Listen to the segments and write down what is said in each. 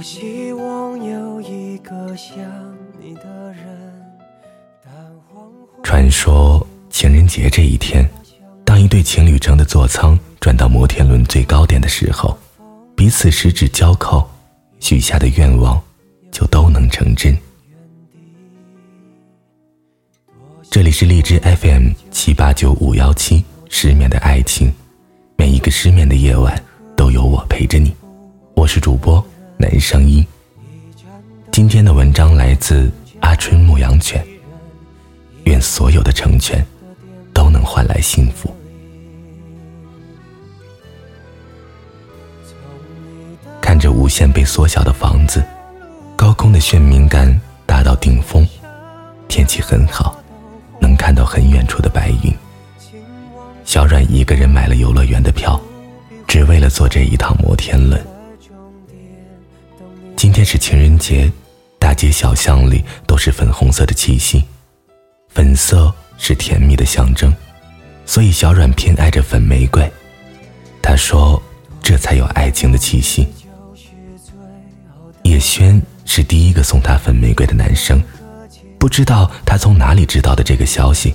多希望有一个像你的人。传说情人节这一天，当一对情侣乘的座舱转到摩天轮最高点的时候，彼此十指交扣，许下的愿望就都能成真。这里是荔枝 FM 七八九五幺七，失眠的爱情，每一个失眠的夜晚都有我陪着你。我是主播男声音。今天的文章来自阿春牧羊犬。愿所有的成全都能换来幸福。看着无限被缩小的房子，高空的眩晕感达到顶峰，天气很好，能看到很远处的白云。小阮一个人买了游乐园的票，只为了坐这一趟摩天轮。今天是情人节，大街小巷里都是粉红色的气息。粉色是甜蜜的象征，所以小阮偏爱着粉玫瑰。他说：“这才有爱情的气息。”叶轩是第一个送他粉玫瑰的男生，不知道他从哪里知道的这个消息。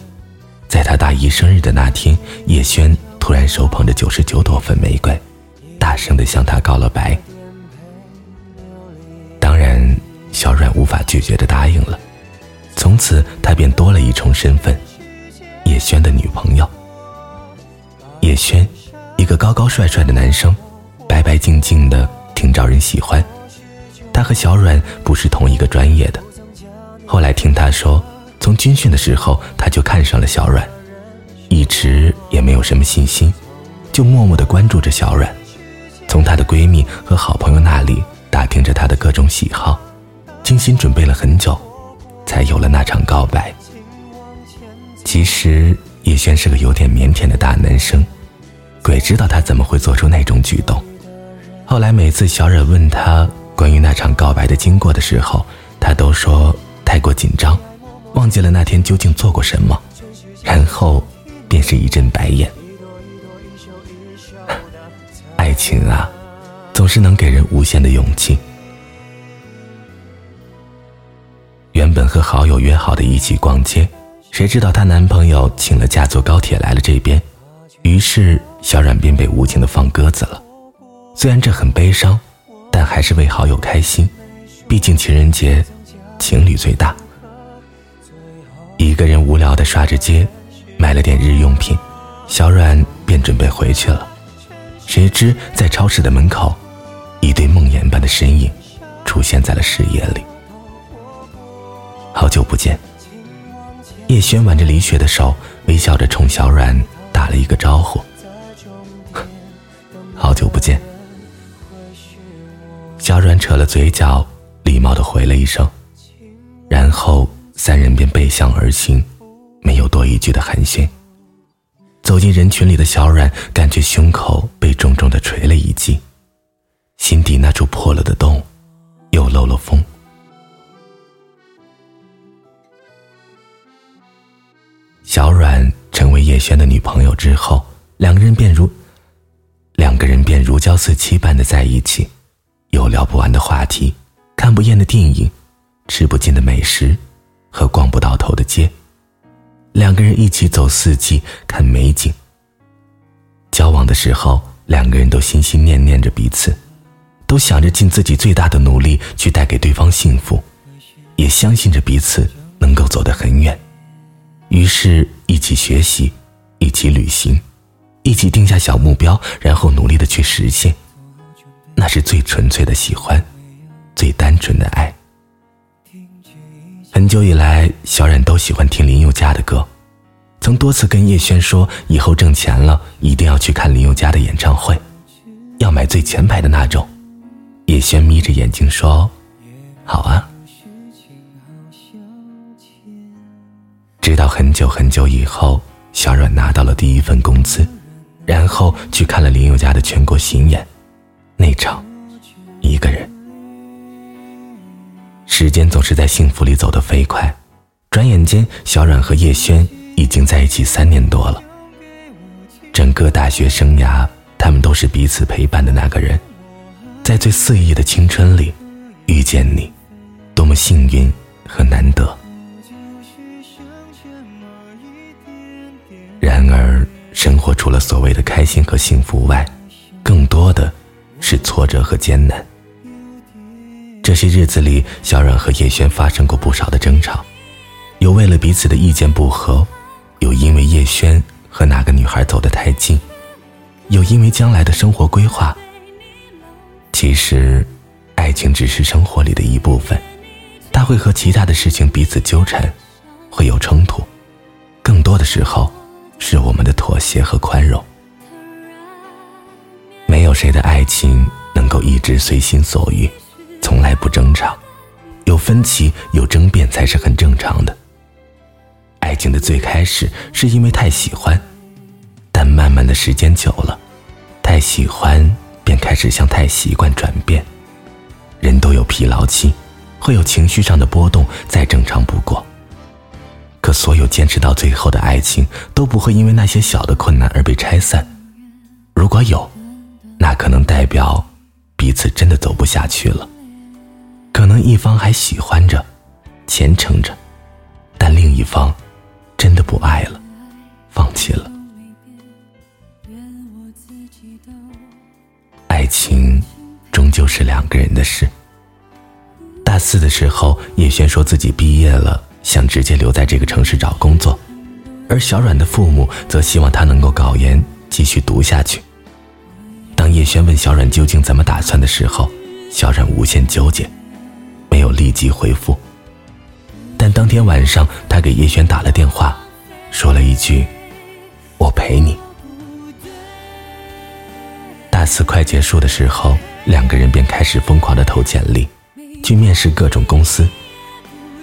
在他大姨生日的那天，叶轩突然手捧着九十九朵粉玫瑰，大声的向他告了白。小阮无法拒绝的答应了。从此，他便多了一重身份——叶轩的女朋友。叶轩，一个高高帅帅的男生，白白净净的，挺招人喜欢。他和小阮不是同一个专业的，后来听他说，从军训的时候他就看上了小阮，一直也没有什么信心，就默默的关注着小阮，从她的闺蜜和好朋友那里打听着她的各种喜好，精心准备了很久。才有了那场告白。其实叶轩是个有点腼腆的大男生，鬼知道他怎么会做出那种举动。后来每次小冉问他关于那场告白的经过的时候，他都说太过紧张，忘记了那天究竟做过什么，然后便是一阵白眼。爱情啊，总是能给人无限的勇气。原本和好友约好的一起逛街，谁知道她男朋友请了假坐高铁来了这边，于是小冉便被无情的放鸽子了。虽然这很悲伤，但还是为好友开心，毕竟情人节，情侣最大。一个人无聊的刷着街，买了点日用品，小冉便准备回去了。谁知在超市的门口，一对梦魇般的身影出现在了视野里。好久不见。叶轩挽着李雪的手，微笑着冲小阮打了一个招呼。好久不见。小阮扯了嘴角，礼貌的回了一声，然后三人便背向而行，没有多一句的寒暄。走进人群里的小阮，感觉胸口被重重的捶了一击，心底那处破了的洞，轩的女朋友之后，两个人便如两个人便如胶似漆般的在一起，有聊不完的话题，看不厌的电影，吃不尽的美食，和逛不到头的街。两个人一起走四季，看美景。交往的时候，两个人都心心念念着彼此，都想着尽自己最大的努力去带给对方幸福，也相信着彼此能够走得很远。于是，一起学习，一起旅行，一起定下小目标，然后努力的去实现。那是最纯粹的喜欢，最单纯的爱。很久以来，小冉都喜欢听林宥嘉的歌，曾多次跟叶轩说，以后挣钱了一定要去看林宥嘉的演唱会，要买最前排的那种。叶轩眯着眼睛说：“好啊。”直到很久很久以后，小阮拿到了第一份工资，然后去看了林宥嘉的全国巡演，那场，一个人。时间总是在幸福里走得飞快，转眼间，小阮和叶轩已经在一起三年多了。整个大学生涯，他们都是彼此陪伴的那个人，在最肆意的青春里遇见你，多么幸运和难得。然而，生活除了所谓的开心和幸福外，更多的是挫折和艰难。这些日子里，小阮和叶轩发生过不少的争吵，有为了彼此的意见不合，有因为叶轩和哪个女孩走得太近，有因为将来的生活规划。其实，爱情只是生活里的一部分，它会和其他的事情彼此纠缠，会有冲突，更多的时候，是我们的妥协和宽容。没有谁的爱情能够一直随心所欲。从来不争吵，有分歧有争辩才是很正常的。爱情的最开始是因为太喜欢，但慢慢的时间久了，太喜欢便开始向太习惯转变。人都有疲劳期，会有情绪上的波动，再正常不过。可所有坚持到最后的爱情都不会因为那些小的困难而被拆散。如果有，那可能代表彼此真的走不下去了。可能一方还喜欢着，虔诚着，但另一方真的不爱了，放弃了。爱情终究是两个人的事。大四的时候，叶轩说自己毕业了，想直接留在这个城市找工作，而小阮的父母则希望他能够考研继续读下去。当叶轩问小阮究竟怎么打算的时候，小阮无限纠结。没有立即回复，但当天晚上，他给叶轩打了电话，说了一句：“我陪你。”大四快结束的时候，两个人便开始疯狂的投简历，去面试各种公司。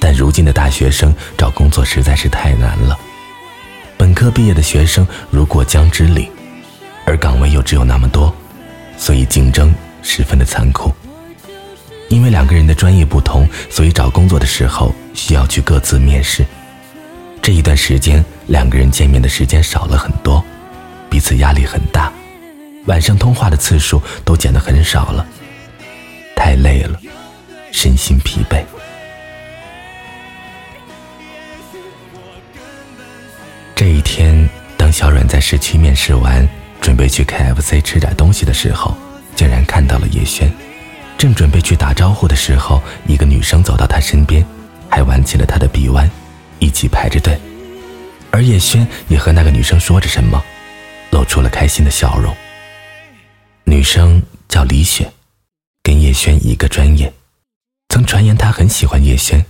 但如今的大学生找工作实在是太难了，本科毕业的学生如过江之鲤，而岗位又只有那么多，所以竞争十分的残酷。因为两个人的专业不同，所以找工作的时候需要去各自面试。这一段时间，两个人见面的时间少了很多，彼此压力很大，晚上通话的次数都减得很少了。太累了，身心疲惫。在市区面试完，准备去 KFC 吃点东西的时候，竟然看到了叶轩。正准备去打招呼的时候，一个女生走到他身边，还挽起了他的臂弯，一起排着队。而叶轩也和那个女生说着什么，露出了开心的笑容。女生叫李雪，跟叶轩一个专业，曾传言她很喜欢叶轩，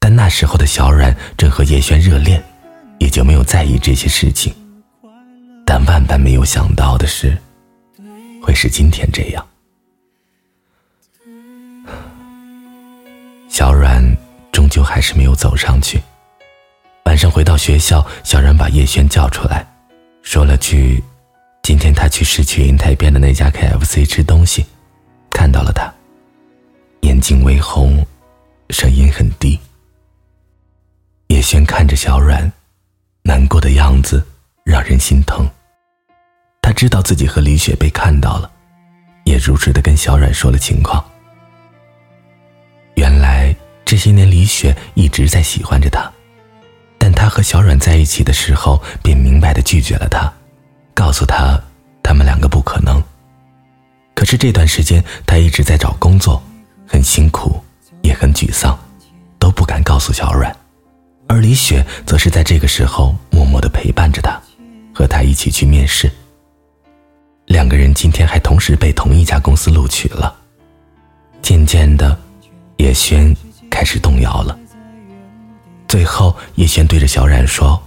但那时候的小冉正和叶轩热恋，也就没有在意这些事情。但万万没有想到的是，会是今天这样。小阮终究还是没有走上去。晚上回到学校，小阮把叶轩叫出来，说了句：“今天他去市区银泰边的那家 KFC 吃东西，看到了他。”眼睛微红，声音很低。叶轩看着小阮，难过的样子让人心疼。他知道自己和李雪被看到了，也如实的跟小阮说了情况。原来这些年，李雪一直在喜欢着他，但他和小阮在一起的时候，便明白的拒绝了他，告诉他他们两个不可能。可是这段时间，他一直在找工作，很辛苦，也很沮丧，都不敢告诉小阮。而李雪则是在这个时候默默的陪伴着他，和他一起去面试。两个人今天还同时被同一家公司录取了。渐渐的。叶轩开始动摇了。最后，叶轩对着小冉说：“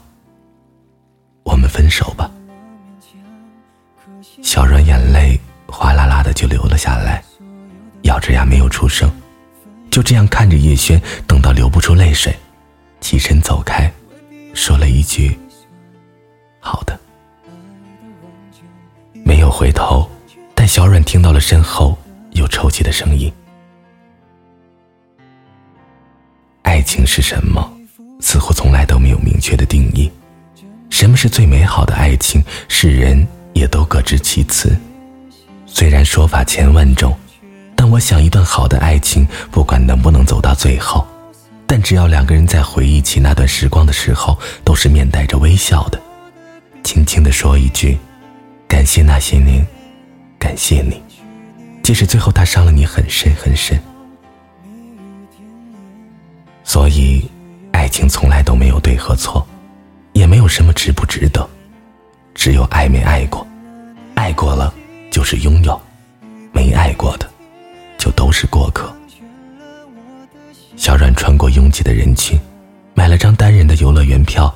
我们分手吧。”小冉眼泪哗啦啦的就流了下来，咬着牙没有出声，就这样看着叶轩，等到流不出泪水，起身走开，说了一句：“好的。”没有回头，但小阮听到了身后有抽泣的声音。爱情是什么？似乎从来都没有明确的定义。什么是最美好的爱情？世人也都各执其词。虽然说法千万种，但我想，一段好的爱情，不管能不能走到最后，但只要两个人在回忆起那段时光的时候，都是面带着微笑的，轻轻的说一句：“感谢那些年，感谢你。”即使最后他伤了你很深很深。所以，爱情从来都没有对和错，也没有什么值不值得，只有爱没爱过，爱过了就是拥有，没爱过的。就都是过客。小阮穿过拥挤的人群，买了张单人的游乐园票，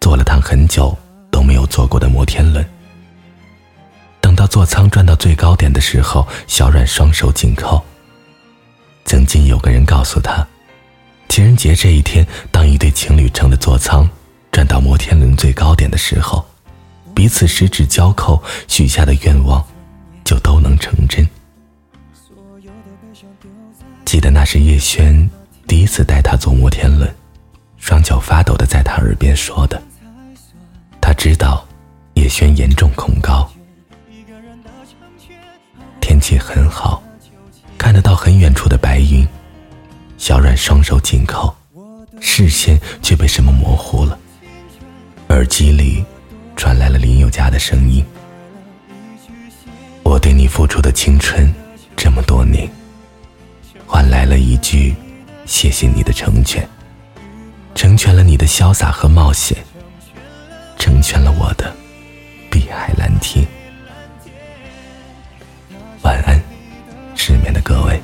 坐了趟很久都没有坐过的摩天轮。座舱转到最高点的时候，小阮双手紧扣。曾经有个人告诉他，情人节这一天，当一对情侣乘的座舱转到摩天轮最高点的时候，彼此十指交扣，许下的愿望就都能成真。记得那是叶轩第一次带他坐摩天轮，双脚发抖的在他耳边说的。他知道叶轩严重恐高。天气很好，看得到很远处的白云。小阮双手紧扣，视线却被什么模糊了。耳机里传来了林宥嘉的声音：“我对你付出的青春这么多年。”换来了一句“谢谢你的成全”，成全了你的潇洒和冒险，成全了我的碧海蓝天。晚安，失眠的各位。